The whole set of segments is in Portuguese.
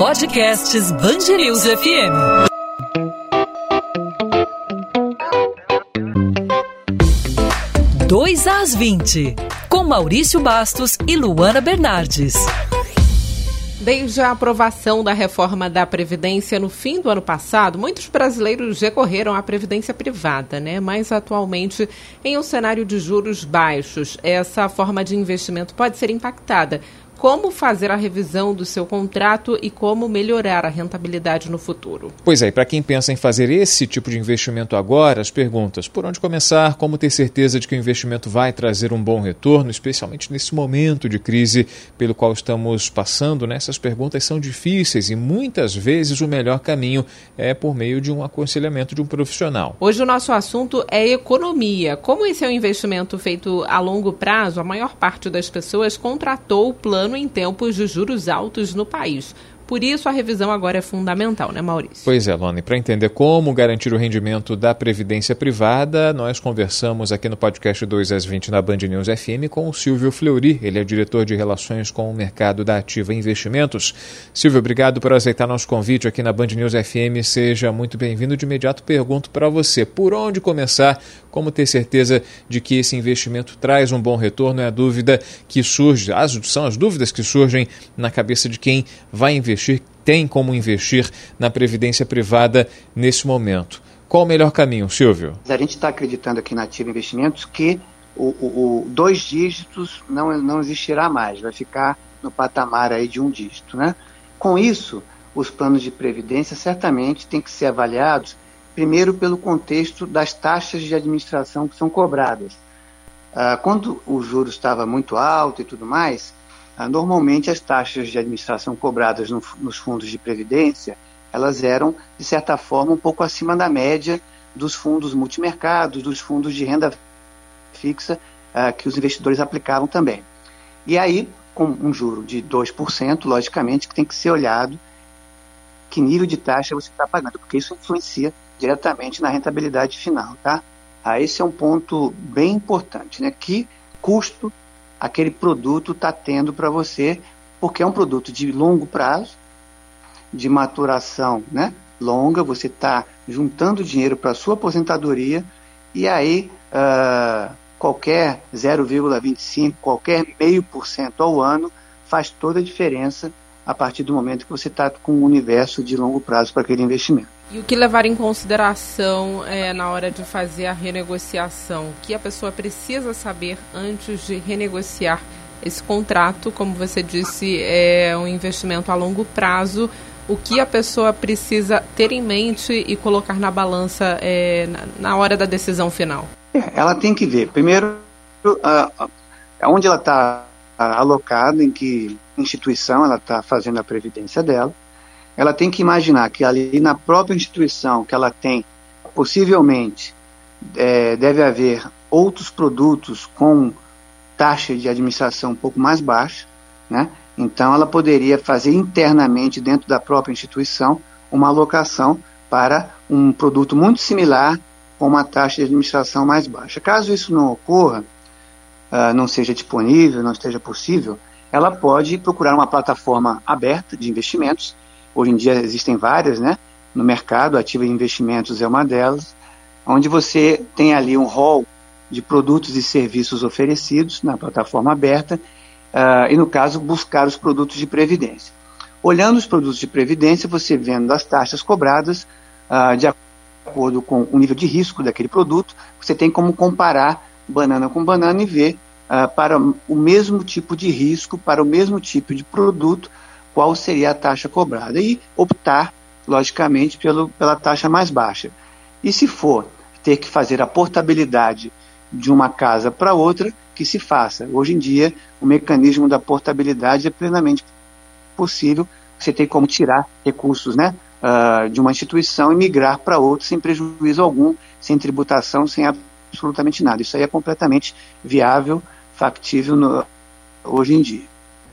Podcasts Bangerils FM. Dois às 20, com Maurício Bastos e Luana Bernardes. Desde a aprovação da reforma da Previdência no fim do ano passado, muitos brasileiros recorreram à Previdência privada, né? Mas atualmente, em um cenário de juros baixos, essa forma de investimento pode ser impactada como fazer a revisão do seu contrato e como melhorar a rentabilidade no futuro. Pois é, para quem pensa em fazer esse tipo de investimento agora, as perguntas: por onde começar? Como ter certeza de que o investimento vai trazer um bom retorno, especialmente nesse momento de crise pelo qual estamos passando? Né? Essas perguntas são difíceis e muitas vezes o melhor caminho é por meio de um aconselhamento de um profissional. Hoje o nosso assunto é economia. Como esse é um investimento feito a longo prazo, a maior parte das pessoas contratou o plano ano em tempos de juros altos no país. Por isso, a revisão agora é fundamental, né, Maurício? Pois é, Lone. Para entender como garantir o rendimento da Previdência Privada, nós conversamos aqui no podcast 2 às 20 na Band News FM com o Silvio Fleury. Ele é diretor de Relações com o Mercado da Ativa Investimentos. Silvio, obrigado por aceitar nosso convite aqui na Band News FM. Seja muito bem-vindo. De imediato, pergunto para você: por onde começar? Como ter certeza de que esse investimento traz um bom retorno? É a dúvida que surge, as, são as dúvidas que surgem na cabeça de quem vai investir investir, tem como investir na previdência privada nesse momento. Qual o melhor caminho, Silvio? A gente está acreditando aqui na Ativa Investimentos que o, o, o, dois dígitos não, não existirá mais, vai ficar no patamar aí de um dígito. Né? Com isso, os planos de previdência certamente têm que ser avaliados primeiro pelo contexto das taxas de administração que são cobradas. Ah, quando o juro estava muito alto e tudo mais, normalmente as taxas de administração cobradas no, nos fundos de previdência, elas eram, de certa forma, um pouco acima da média dos fundos multimercados, dos fundos de renda fixa uh, que os investidores aplicavam também. E aí, com um juro de 2%, logicamente que tem que ser olhado que nível de taxa você está pagando, porque isso influencia diretamente na rentabilidade final, tá? Ah, esse é um ponto bem importante, né? Que custo aquele produto está tendo para você, porque é um produto de longo prazo, de maturação né, longa, você está juntando dinheiro para a sua aposentadoria e aí uh, qualquer 0,25, qualquer meio por cento ao ano faz toda a diferença a partir do momento que você está com um universo de longo prazo para aquele investimento. E o que levar em consideração é, na hora de fazer a renegociação? O que a pessoa precisa saber antes de renegociar esse contrato? Como você disse, é um investimento a longo prazo. O que a pessoa precisa ter em mente e colocar na balança é, na, hora da decisão final? É, ela tem que ver, primeiro, onde ela está alocada, em que instituição ela está fazendo a previdência dela ela tem que imaginar que ali na própria instituição que ela tem, possivelmente é, deve haver outros produtos com taxa de administração um pouco mais baixa, né? Então ela poderia fazer internamente dentro da própria instituição uma alocação para um produto muito similar com uma taxa de administração mais baixa. Caso isso não ocorra, uh, não seja disponível, não esteja possível, ela pode procurar uma plataforma aberta de investimentos Hoje em dia existem várias, né? No mercado, Ativa Investimentos é uma delas, onde você tem ali um hall de produtos e serviços oferecidos na plataforma aberta uh, e, no caso, buscar os produtos de previdência. Olhando os produtos de previdência, você vendo as taxas cobradas uh, de acordo com o nível de risco daquele produto, você tem como comparar banana com banana e ver uh, para o mesmo tipo de risco, para o mesmo tipo de produto, qual seria a taxa cobrada e optar, logicamente, pelo, pela taxa mais baixa. E se for ter que fazer a portabilidade de uma casa para outra, que se faça. Hoje em dia, o mecanismo da portabilidade é plenamente possível. Você tem como tirar recursos né, uh, de uma instituição e migrar para outra sem prejuízo algum, sem tributação, sem absolutamente nada. Isso aí é completamente viável, factível no, hoje em dia.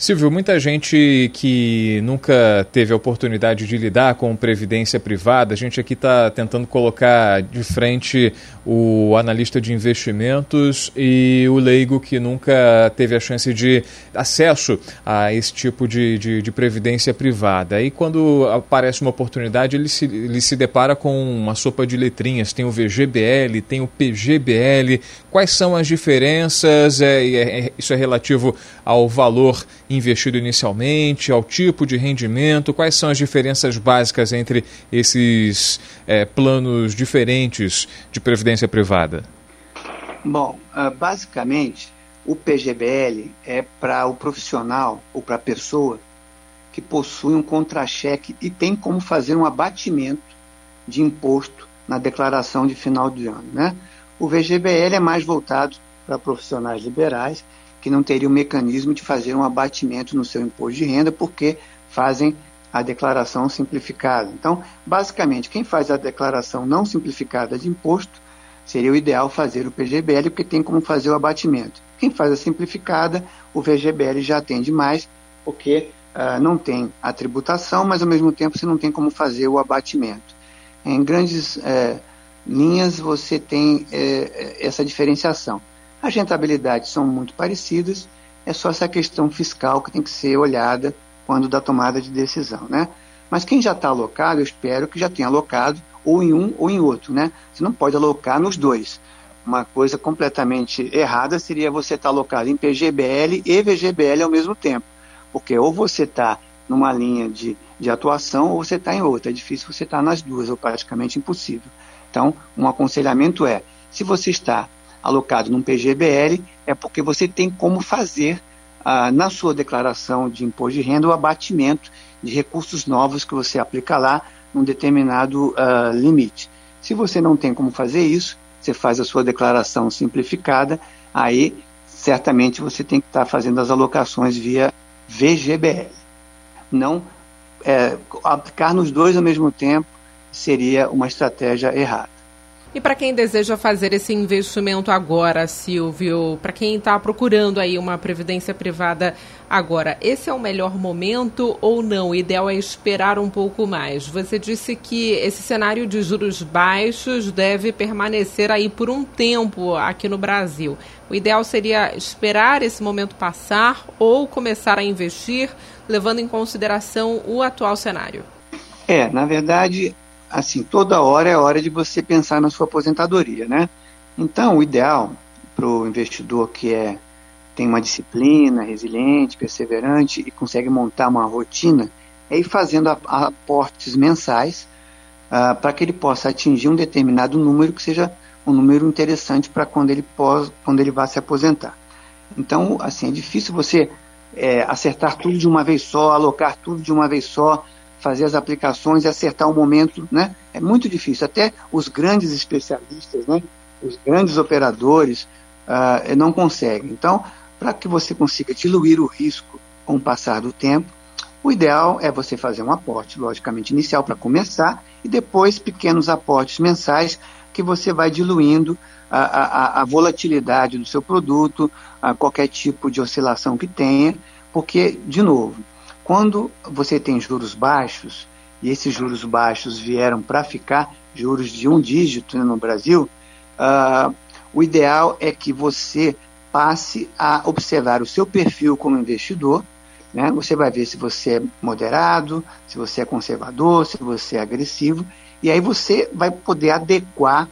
Silvio, muita gente que nunca teve a oportunidade de lidar com previdência privada, a gente aqui está tentando colocar de frente o analista de investimentos e o leigo que nunca teve a chance de acesso a esse tipo de, de, de previdência privada. E quando aparece uma oportunidade, ele se, ele se depara com uma sopa de letrinhas: tem o VGBL, tem o PGBL. Quais são as diferenças? É, é, isso é relativo ao valor investido inicialmente, ao tipo de rendimento? Quais são as diferenças básicas entre esses é, planos diferentes de previdência privada? Bom, uh, basicamente, o PGBL é para o profissional ou para a pessoa que possui um contra-cheque e tem como fazer um abatimento de imposto na declaração de final de ano. Né? O VGBL é mais voltado para profissionais liberais que não teriam o mecanismo de fazer um abatimento no seu imposto de renda, porque fazem a declaração simplificada. Então, basicamente, quem faz a declaração não simplificada de imposto, seria o ideal fazer o PGBL, porque tem como fazer o abatimento. Quem faz a simplificada, o VGBL já atende mais, porque uh, não tem a tributação, mas ao mesmo tempo você não tem como fazer o abatimento. Em grandes uh, linhas, você tem uh, essa diferenciação. As rentabilidades são muito parecidas, é só essa questão fiscal que tem que ser olhada quando da tomada de decisão, né? Mas quem já está alocado, eu espero que já tenha alocado ou em um ou em outro, né? Você não pode alocar nos dois. Uma coisa completamente errada seria você estar tá alocado em PGBL e VGBL ao mesmo tempo, porque ou você está numa linha de, de atuação ou você está em outra. É difícil você estar tá nas duas, ou praticamente impossível. Então, um aconselhamento é, se você está alocado num PGBL, é porque você tem como fazer ah, na sua declaração de imposto de renda o abatimento de recursos novos que você aplica lá num determinado ah, limite. Se você não tem como fazer isso, você faz a sua declaração simplificada, aí certamente você tem que estar fazendo as alocações via VGBL. Não é, aplicar nos dois ao mesmo tempo seria uma estratégia errada. E para quem deseja fazer esse investimento agora, Silvio, para quem está procurando aí uma previdência privada agora, esse é o melhor momento ou não? O ideal é esperar um pouco mais. Você disse que esse cenário de juros baixos deve permanecer aí por um tempo aqui no Brasil. O ideal seria esperar esse momento passar ou começar a investir, levando em consideração o atual cenário. É, na verdade, assim, toda hora é hora de você pensar na sua aposentadoria, né? Então, o ideal para o investidor que é tem uma disciplina, resiliente, perseverante e consegue montar uma rotina, é ir fazendo aportes mensais uh, para que ele possa atingir um determinado número que seja um número interessante para quando ele pós, quando ele vá se aposentar. Então, assim, é difícil você é, acertar tudo de uma vez só, alocar tudo de uma vez só, fazer as aplicações e acertar o momento, né? É muito difícil. Até os grandes especialistas, né? Os grandes operadores uh, não conseguem. Então, para que você consiga diluir o risco com o passar do tempo, o ideal é você fazer um aporte, logicamente inicial para começar, e depois pequenos aportes mensais que você vai diluindo a, a, a volatilidade do seu produto, a qualquer tipo de oscilação que tenha, porque, de novo, quando você tem juros baixos, e esses juros baixos vieram para ficar, juros de um dígito né, no Brasil, uh, o ideal é que você passe a observar o seu perfil como investidor. Né? Você vai ver se você é moderado, se você é conservador, se você é agressivo, e aí você vai poder adequar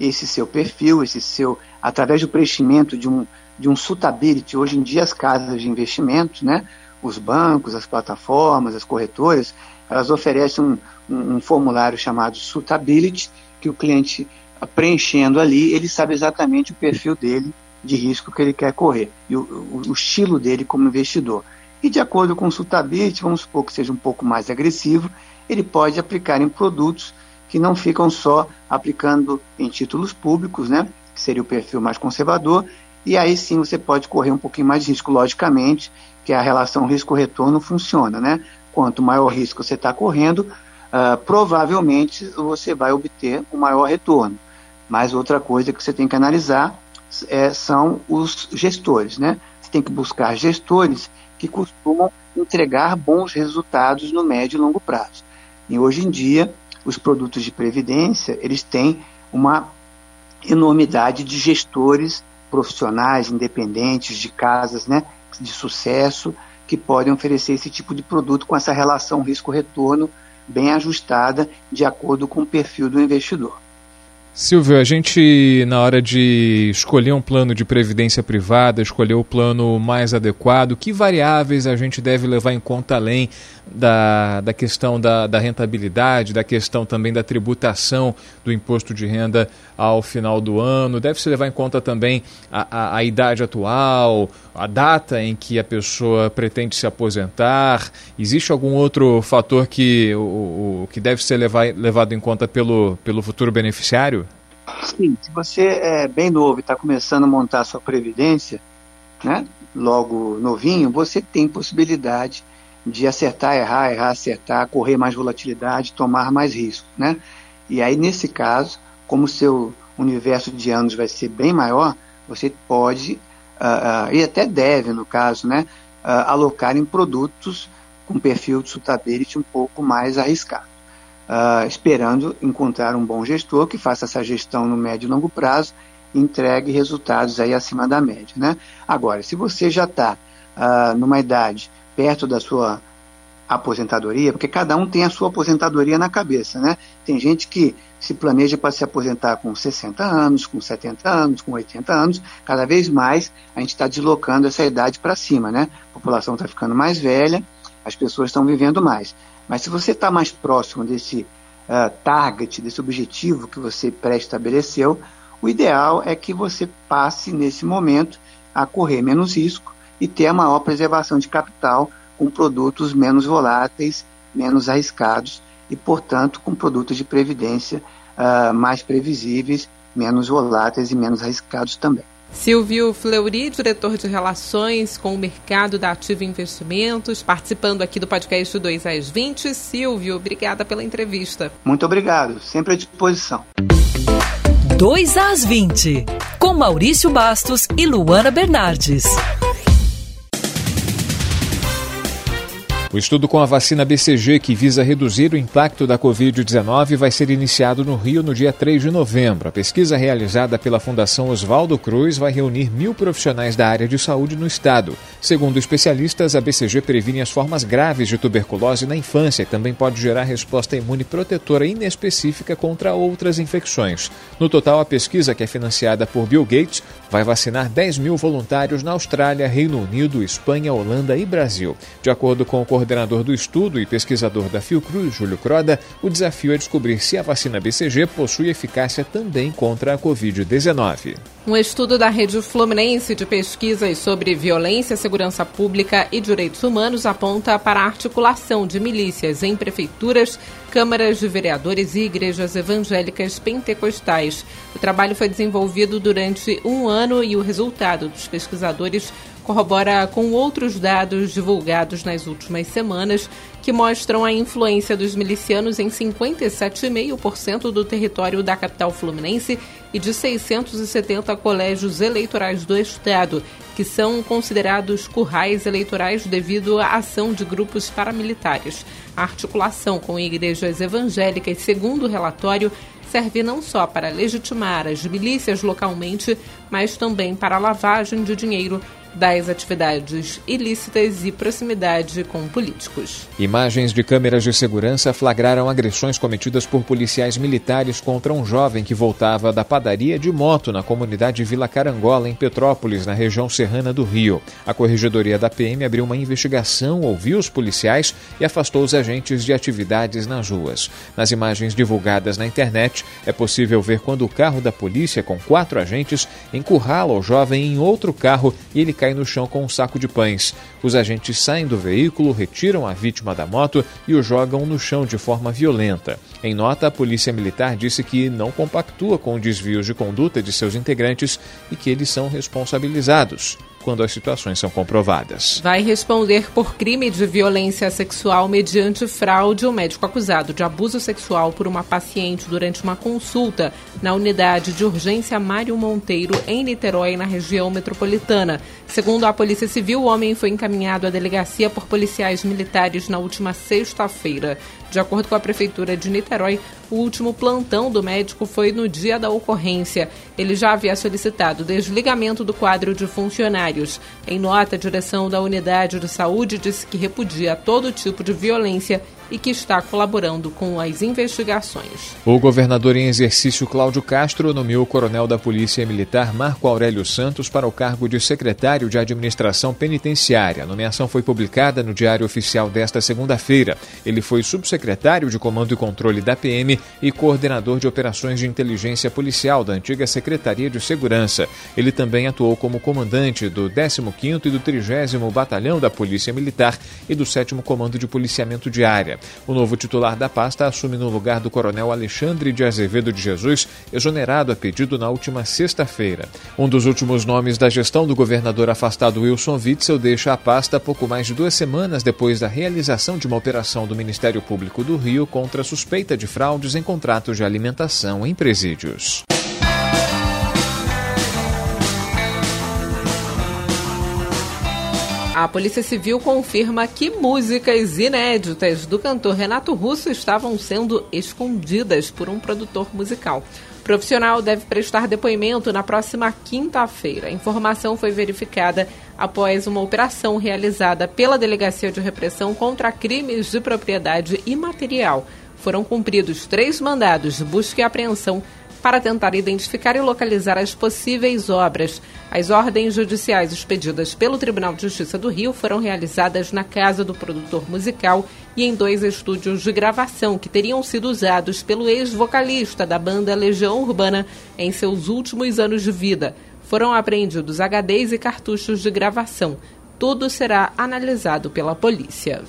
esse seu perfil, esse seu, através do preenchimento de um, de um suitability. Hoje em dia as casas de investimento, né, os bancos, as plataformas, as corretoras, elas oferecem um, um, um formulário chamado Suitability, que o cliente preenchendo ali, ele sabe exatamente o perfil dele de risco que ele quer correr e o, o, o estilo dele como investidor. E de acordo com o Suitability, vamos supor que seja um pouco mais agressivo, ele pode aplicar em produtos que não ficam só aplicando em títulos públicos, né, que seria o perfil mais conservador, e aí sim você pode correr um pouquinho mais de risco, logicamente, que a relação risco-retorno funciona, né? Quanto maior risco você está correndo, uh, provavelmente você vai obter um maior retorno. Mas outra coisa que você tem que analisar é, são os gestores, né? Você tem que buscar gestores que costumam entregar bons resultados no médio e longo prazo. E hoje em dia, os produtos de previdência, eles têm uma enormidade de gestores profissionais independentes de casas, né, de sucesso que podem oferecer esse tipo de produto com essa relação risco-retorno bem ajustada de acordo com o perfil do investidor. Silvio, a gente, na hora de escolher um plano de previdência privada, escolher o plano mais adequado, que variáveis a gente deve levar em conta além da, da questão da, da rentabilidade, da questão também da tributação do imposto de renda ao final do ano? Deve-se levar em conta também a, a, a, idade atual, a data em que a pessoa pretende se aposentar? Existe algum outro fator que, o, o que deve ser levar, levado em conta pelo, pelo futuro beneficiário? Sim, se você é bem novo e está começando a montar sua previdência, né, logo novinho, você tem possibilidade de acertar, errar, errar, acertar, correr mais volatilidade, tomar mais risco, né? E aí, nesse caso, como seu universo de anos vai ser bem maior, você pode, uh, uh, e até deve, no caso, né, uh, alocar em produtos com perfil de suitability um pouco mais arriscado uh, esperando encontrar um bom gestor que faça essa gestão no médio e longo prazo e entregue resultados aí acima da média. Né? Agora, se você já está uh, numa idade perto da sua aposentadoria, porque cada um tem a sua aposentadoria na cabeça, né? Tem gente que se planeja para se aposentar com 60 anos, com 70 anos, com 80 anos, cada vez mais a gente está deslocando essa idade para cima, né? A população está ficando mais velha, as pessoas estão vivendo mais. Mas se você está mais próximo desse uh, target, desse objetivo que você pré-estabeleceu, o ideal é que você passe nesse momento a correr menos risco e ter a maior preservação de capital com produtos menos voláteis, menos arriscados e, portanto, com produtos de previdência uh, mais previsíveis, menos voláteis e menos arriscados também. Silvio Fleury, diretor de Relações com o Mercado da Ativa Investimentos, participando aqui do podcast 2 às 20. Silvio, obrigada pela entrevista. Muito obrigado, sempre à disposição. 2 às 20, com Maurício Bastos e Luana Bernardes. O estudo com a vacina BCG, que visa reduzir o impacto da Covid-19, vai ser iniciado no Rio no dia 3 de novembro. A pesquisa realizada pela Fundação Oswaldo Cruz vai reunir mil profissionais da área de saúde no estado. Segundo especialistas, a BCG previne as formas graves de tuberculose na infância e também pode gerar resposta imune protetora inespecífica contra outras infecções. No total, a pesquisa, que é financiada por Bill Gates, vai vacinar 10 mil voluntários na Austrália, Reino Unido, Espanha, Holanda e Brasil. De acordo com o coordenador do estudo e pesquisador da Fiocruz, Júlio Croda, o desafio é descobrir se a vacina BCG possui eficácia também contra a Covid-19. Um estudo da Rede Fluminense de Pesquisas sobre Violência, Segurança Pública e Direitos Humanos aponta para a articulação de milícias em prefeituras, câmaras de vereadores e igrejas evangélicas pentecostais. O trabalho foi desenvolvido durante um ano e o resultado dos pesquisadores corrobora com outros dados divulgados nas últimas semanas que mostram a influência dos milicianos em 57,5% do território da capital fluminense e de 670 colégios eleitorais do estado, que são considerados currais eleitorais devido à ação de grupos paramilitares. A articulação com igrejas evangélicas, segundo o relatório, serve não só para legitimar as milícias localmente, mas também para a lavagem de dinheiro das atividades ilícitas e proximidade com políticos. Imagens de câmeras de segurança flagraram agressões cometidas por policiais militares contra um jovem que voltava da padaria de moto na comunidade Vila Carangola, em Petrópolis, na região serrana do Rio. A corregedoria da PM abriu uma investigação, ouviu os policiais e afastou os agentes de atividades nas ruas. Nas imagens divulgadas na internet, é possível ver quando o carro da polícia, com quatro agentes, encurrala o jovem em outro carro e ele cai no chão com um saco de pães. Os agentes saem do veículo, retiram a vítima da moto e o jogam no chão de forma violenta. Em nota, a Polícia Militar disse que não compactua com desvios de conduta de seus integrantes e que eles são responsabilizados. Quando as situações são comprovadas. Vai responder por crime de violência sexual mediante fraude o médico acusado de abuso sexual por uma paciente durante uma consulta na unidade de urgência Mário Monteiro, em Niterói, na região metropolitana. Segundo a Polícia Civil, o homem foi encaminhado à delegacia por policiais militares na última sexta-feira. De acordo com a Prefeitura de Niterói, o último plantão do médico foi no dia da ocorrência. Ele já havia solicitado desligamento do quadro de funcionários. Em nota, a direção da Unidade de Saúde disse que repudia todo tipo de violência e que está colaborando com as investigações. O governador em exercício Cláudio Castro nomeou o coronel da Polícia Militar Marco Aurélio Santos para o cargo de secretário de Administração Penitenciária. A nomeação foi publicada no Diário Oficial desta segunda-feira. Ele foi subsecretário de Comando e Controle da PM e coordenador de operações de inteligência policial da antiga Secretaria de Segurança. Ele também atuou como comandante do 15º e do 30 Batalhão da Polícia Militar e do 7 Comando de Policiamento de Área. O novo titular da pasta assume no lugar do coronel Alexandre de Azevedo de Jesus, exonerado a pedido na última sexta-feira. Um dos últimos nomes da gestão do governador afastado Wilson Witzel deixa a pasta pouco mais de duas semanas depois da realização de uma operação do Ministério Público do Rio contra suspeita de fraudes em contratos de alimentação em presídios. A Polícia Civil confirma que músicas inéditas do cantor Renato Russo estavam sendo escondidas por um produtor musical. O profissional deve prestar depoimento na próxima quinta-feira. A informação foi verificada após uma operação realizada pela Delegacia de Repressão contra Crimes de Propriedade Imaterial. Foram cumpridos três mandados de busca e apreensão para tentar identificar e localizar as possíveis obras. As ordens judiciais expedidas pelo Tribunal de Justiça do Rio foram realizadas na casa do produtor musical e em dois estúdios de gravação que teriam sido usados pelo ex-vocalista da banda Legião Urbana em seus últimos anos de vida. Foram apreendidos HDs e cartuchos de gravação. Tudo será analisado pela polícia.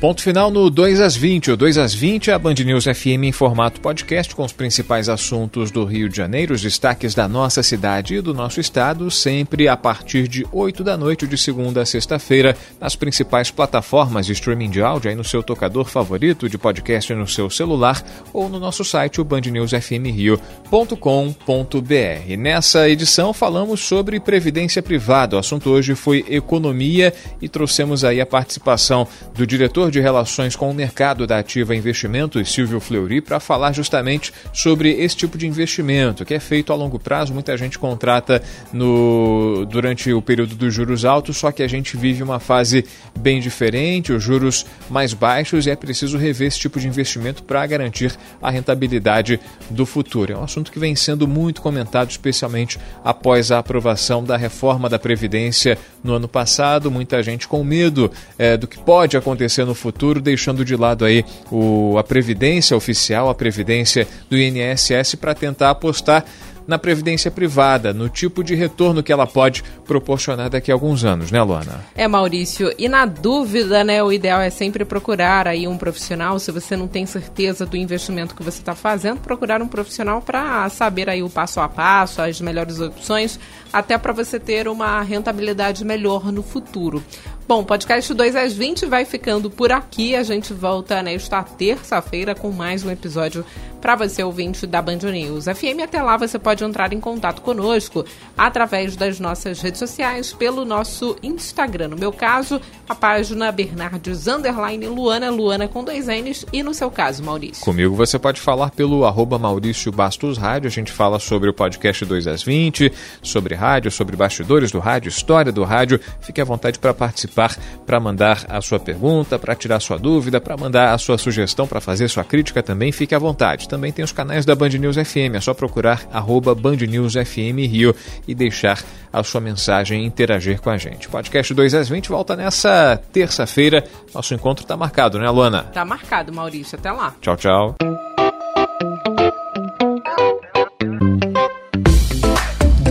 Ponto final no 2 às 20. O 2 às 20 é a Band News FM em formato podcast com os principais assuntos do Rio de Janeiro, os destaques da nossa cidade e do nosso estado, sempre a partir de 8 da noite de segunda a sexta-feira, nas principais plataformas de streaming de áudio, aí no seu tocador favorito de podcast no seu celular ou no nosso site, o bandnewsfmrio.com.br. Nessa edição falamos sobre previdência privada. O assunto hoje foi economia e trouxemos aí a participação do diretor de Relações com o Mercado da Ativa Investimentos, Silvio Fleury, para falar justamente sobre esse tipo de investimento que é feito a longo prazo. Muita gente contrata no, durante o período dos juros altos, só que a gente vive uma fase bem diferente, os juros mais baixos e é preciso rever esse tipo de investimento para garantir a rentabilidade do futuro. É um assunto que vem sendo muito comentado, especialmente após a aprovação da reforma da Previdência no ano passado. Muita gente com medo é, do que pode acontecer no futuro, deixando de lado aí o, a previdência oficial, a previdência do INSS para tentar apostar na previdência privada, no tipo de retorno que ela pode proporcionar daqui a alguns anos, né, Luana? É, Maurício. E na dúvida, né, o ideal é sempre procurar aí um profissional, se você não tem certeza do investimento que você está fazendo, procurar um profissional para saber aí o passo a passo, as melhores opções, até para você ter uma rentabilidade melhor no futuro. Bom, podcast 2 às 20 vai ficando por aqui. A gente volta nesta terça-feira com mais um episódio para você, ouvinte da Band News FM. Até lá você pode entrar em contato conosco através das nossas redes sociais, pelo nosso Instagram. No meu caso, a página Bernardes Underline Luana, Luana com dois N's. E no seu caso, Maurício? Comigo você pode falar pelo arroba Maurício Bastos Rádio. A gente fala sobre o podcast 2 às 20, sobre rádio, sobre bastidores do rádio, história do rádio. Fique à vontade para participar para mandar a sua pergunta, para tirar sua dúvida, para mandar a sua sugestão, para fazer sua crítica também, fique à vontade. Também tem os canais da Band News FM, é só procurar arroba Band News FM Rio e deixar a sua mensagem e interagir com a gente. Podcast 2 às 20 volta nessa terça-feira. Nosso encontro está marcado, né, Luana? Está marcado, Maurício. Até lá. Tchau, tchau.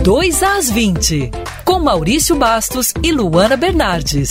Dois às 20, com Maurício Bastos e Luana Bernardes.